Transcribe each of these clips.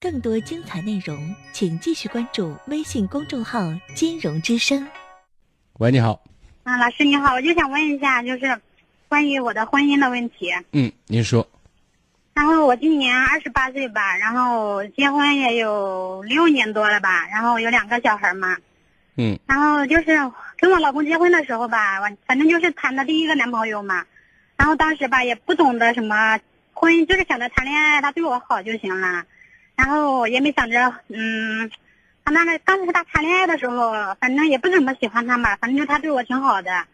更多精彩内容，请继续关注微信公众号“金融之声”。喂，你好。啊，老师你好，我就想问一下，就是关于我的婚姻的问题。嗯，您说。然后我今年二十八岁吧，然后结婚也有六年多了吧，然后有两个小孩嘛。嗯。然后就是跟我老公结婚的时候吧，我反正就是谈的第一个男朋友嘛。然后当时吧也不懂得什么婚姻，就是想着谈恋爱，他对我好就行了。然后也没想着，嗯，他那个当时他谈恋爱的时候，反正也不怎么喜欢他嘛，反正就他对我挺好的。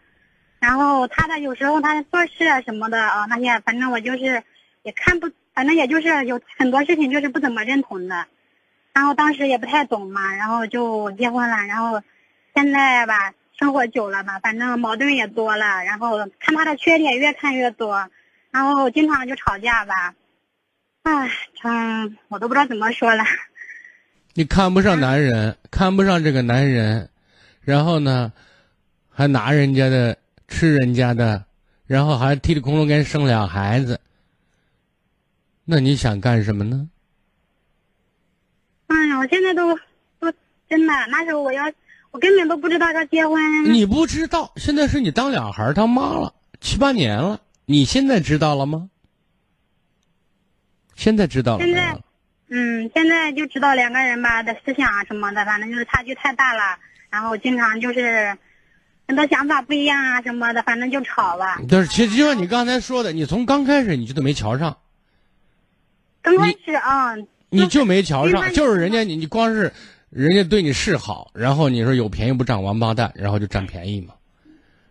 然后他的有时候他做事啊什么的啊那些，反正我就是。也看不，反正也就是有很多事情就是不怎么认同的，然后当时也不太懂嘛，然后就结婚了，然后现在吧，生活久了吧，反正矛盾也多了，然后看他的缺点越看越多，然后经常就吵架吧，唉，嗯，我都不知道怎么说了。你看不上男人，看不上这个男人，然后呢，还拿人家的，吃人家的，然后还踢里空中给人生俩孩子。那你想干什么呢？哎呀，我现在都都真的，那时候我要，我根本都不知道要结婚。你不知道，现在是你当俩孩他妈了七八年了，你现在知道了吗？现在知道了。现在，嗯，现在就知道两个人吧的思想啊什么的，反正就是差距太大了，然后经常就是很多想法不一样啊什么的，反正就吵吧。但是，其实就像你刚才说的，你从刚开始你就都没瞧上。刚开始啊，你就没瞧上，就是人家你你光是，人家对你示好，然后你说有便宜不占王八蛋，然后就占便宜嘛，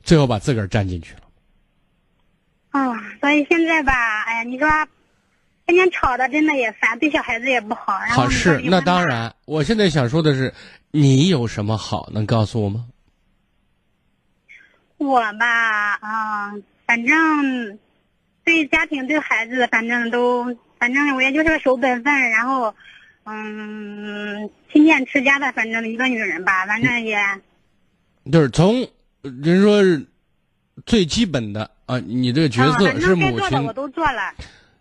最后把自个儿占进去了。啊，所以现在吧，哎呀，你说，天天吵的真的也烦，对小孩子也不好。好是那当然，我现在想说的是，你有什么好能告诉我吗？我吧，啊，反正对家庭对孩子，反正都。反正我也就是个守本分，然后，嗯，勤俭持家的，反正一个女人吧，反正也，就是从人说最基本的啊，你的角色是母亲，我都做了。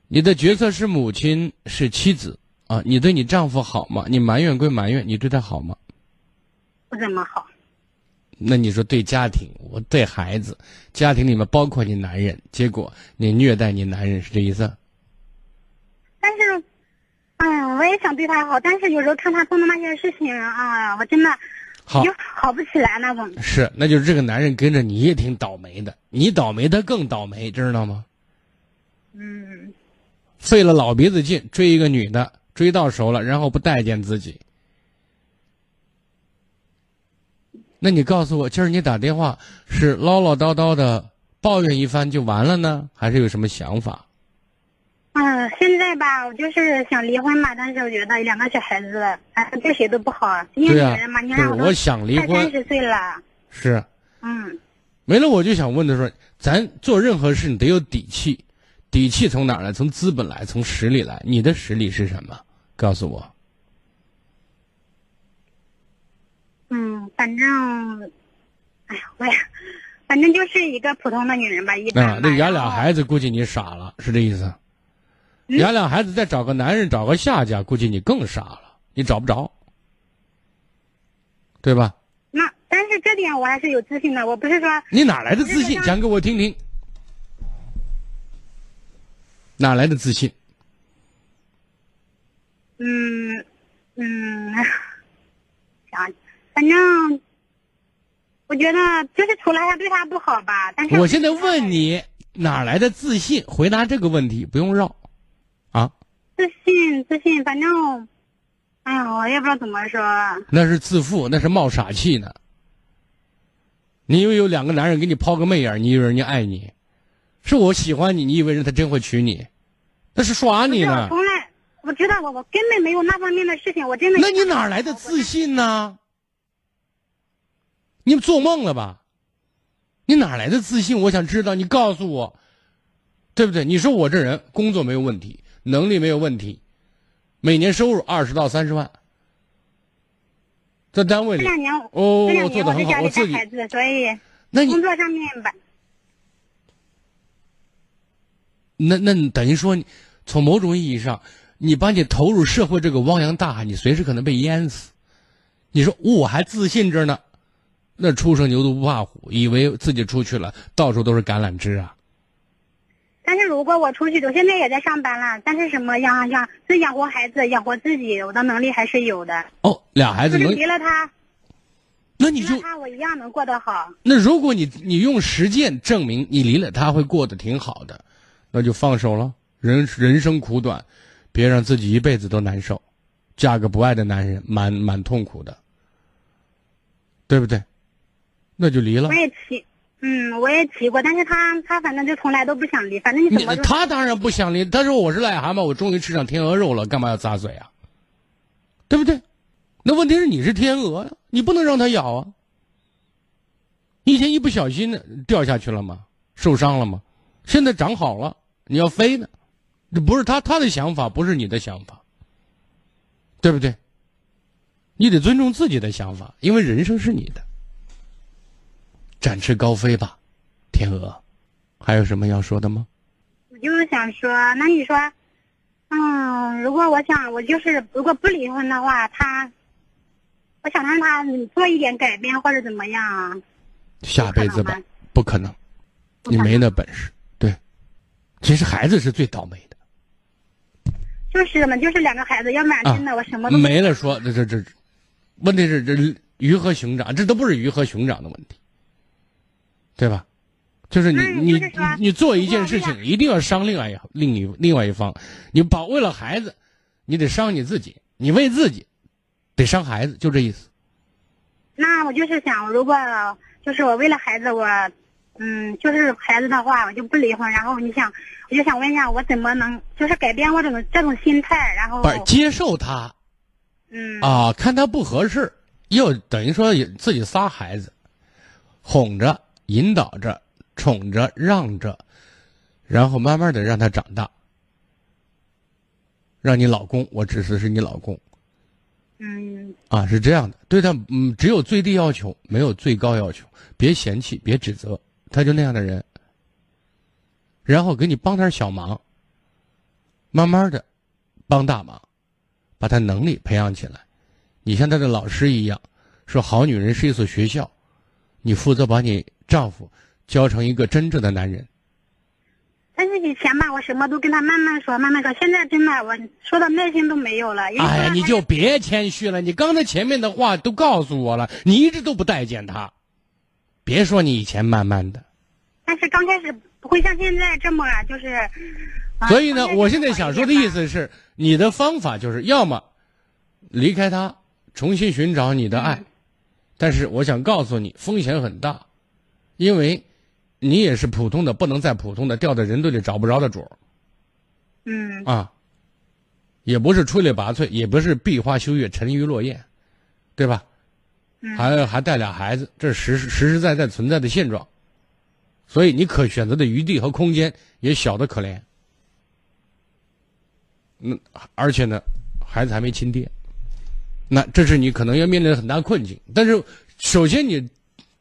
你的角色是母亲，是妻子啊，你对你丈夫好吗？你埋怨归埋怨，你对他好吗？不怎么好。那你说对家庭，我对孩子，家庭里面包括你男人，结果你虐待你男人，是这意思？但是，哎呀，我也想对他好，但是有时候看他做的那些事情，啊，我真的好就好不起来那种。是，那就是这个男人跟着你也挺倒霉的，你倒霉他更倒霉，知道吗？嗯。费了老鼻子劲追一个女的，追到手了，然后不待见自己。那你告诉我，今儿你打电话是唠唠叨叨的抱怨一番就完了呢，还是有什么想法？嗯，现在吧，我就是想离婚嘛，但是我觉得两个小孩子，哎，对谁都不好。对呀，你看我想离婚，三十岁了。是。嗯。没了，我就想问的说，咱做任何事你得有底气，底气从哪来？从资本来，从实力来。你的实力是什么？告诉我。嗯，反正，哎呀，我也，反正就是一个普通的女人吧，一般。啊，那养俩孩子，估计你傻了，是这意思？养俩孩子，再找个男人，找个下家，估计你更傻了，你找不着，对吧？那但是这点我还是有自信的，我不是说你哪来的自信？讲给我听听，哪来的自信？嗯嗯，想，反正我觉得就是除了他对他不好吧，但是我现在问你哪来的自信？回答这个问题，不用绕。啊，自信自信，反正，哎呀，我也不知道怎么说。那是自负，那是冒傻气呢。你以为有两个男人给你抛个媚眼，你以为人家爱你？是我喜欢你，你以为人他真会娶你？那是耍你呢。从来，我知道我我根本没有那方面的事情，我真的。那你哪来的自信呢？你做梦了吧？你哪来的自信？我想知道，你告诉我，对不对？你说我这人工作没有问题。能力没有问题，每年收入二十到三十万，在单位里哦，做的很好，我自己，所以那工作上面吧，那那等于说，从某种意义上，你把你投入社会这个汪洋大海，你随时可能被淹死。你说我还自信着呢，那初生牛犊不怕虎，以为自己出去了，到处都是橄榄枝啊。但是如果我出去，我现在也在上班了，但是什么养养是养活孩子、养活自己，我的能力还是有的。哦，俩孩子能离了他，那你就他我一样能过得好。那如果你你用实践证明你离了他会过得挺好的，那就放手了。人人生苦短，别让自己一辈子都难受。嫁个不爱的男人，蛮蛮痛苦的，对不对？那就离了。我也提。嗯，我也提过，但是他他反正就从来都不想离，反正你怎么他当然不想离。他说我是癞蛤蟆，我终于吃上天鹅肉了，干嘛要咂嘴啊？对不对？那问题是你是天鹅呀，你不能让它咬啊。以前一不小心掉下去了吗？受伤了吗？现在长好了，你要飞呢，这不是他他的想法，不是你的想法，对不对？你得尊重自己的想法，因为人生是你的。展翅高飞吧，天鹅，还有什么要说的吗？我就是想说，那你说，嗯，如果我想，我就是如果不离婚的话，他，我想让他做一点改变或者怎么样啊。下辈子吧，不可能，你没那本事。对，其实孩子是最倒霉的。就是嘛，就是两个孩子，要不然真的我什么都没了。说这这这，问题是这鱼和熊掌，这都不是鱼和熊掌的问题。对吧？就是你你你做一件事情，一定要伤另外一另一另外一方。你保为了孩子，你得伤你自己。你为自己，得伤孩子，就这意思。那我就是想，如果就是我为了孩子，我嗯，就是孩子的话，我就不离婚。然后你想，我就想问一下，我怎么能就是改变我这种这种心态？然后不是接受他，嗯啊，看他不合适，又等于说自己仨孩子，哄着。引导着，宠着，让着，然后慢慢的让他长大。让你老公，我指的是你老公。嗯。啊，是这样的，对他，嗯，只有最低要求，没有最高要求。别嫌弃，别指责，他就那样的人。然后给你帮点小忙，慢慢的，帮大忙，把他能力培养起来。你像他的老师一样，说好女人是一所学校，你负责把你。丈夫教成一个真正的男人。但是以前吧，我什么都跟他慢慢说，慢慢说。现在真的，我说的耐心都没有了。哎呀，你就别谦虚了。你刚才前面的话都告诉我了，你一直都不待见他。别说你以前慢慢的。但是刚开始不会像现在这么就是。所以呢，我现在想说的意思是，你的方法就是要么离开他，重新寻找你的爱。但是我想告诉你，风险很大。因为，你也是普通的，不能再普通的，掉在人堆里找不着的主儿。嗯。啊，也不是出类拔萃，也不是闭花羞月、沉鱼落雁，对吧？嗯。还还带俩孩子，这是实实实在在存在的现状，所以你可选择的余地和空间也小的可怜。那而且呢，孩子还没亲爹，那这是你可能要面临的很大困境。但是，首先你。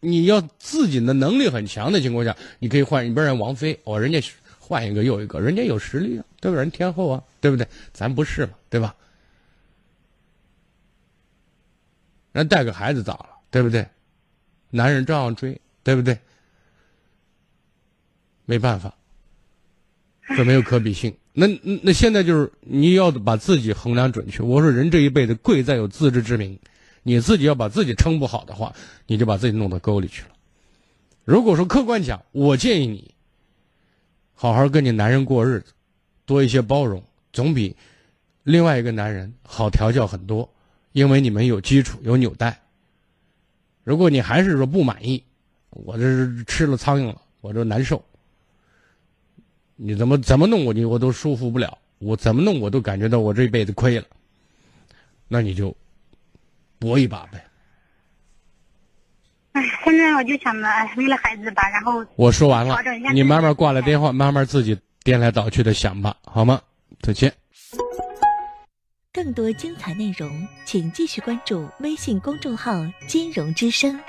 你要自己的能力很强的情况下，你可以换一边人王菲，哦，人家换一个又一个，人家有实力啊，对吧？人天后啊，对不对？咱不是嘛，对吧？人带个孩子咋了，对不对？男人照样追，对不对？没办法，这没有可比性。那那现在就是你要把自己衡量准确。我说人这一辈子贵在有自知之明。你自己要把自己撑不好的话，你就把自己弄到沟里去了。如果说客观讲，我建议你好好跟你男人过日子，多一些包容，总比另外一个男人好调教很多。因为你们有基础，有纽带。如果你还是说不满意，我这是吃了苍蝇了，我这难受。你怎么怎么弄我你我都舒服不了，我怎么弄我都感觉到我这一辈子亏了。那你就。搏一把呗！哎，现在我就想着，为了孩子吧，然后我说完了，你慢慢挂了电话，慢慢自己颠来倒去的想吧，好吗？再见。更多精彩内容，请继续关注微信公众号“金融之声”。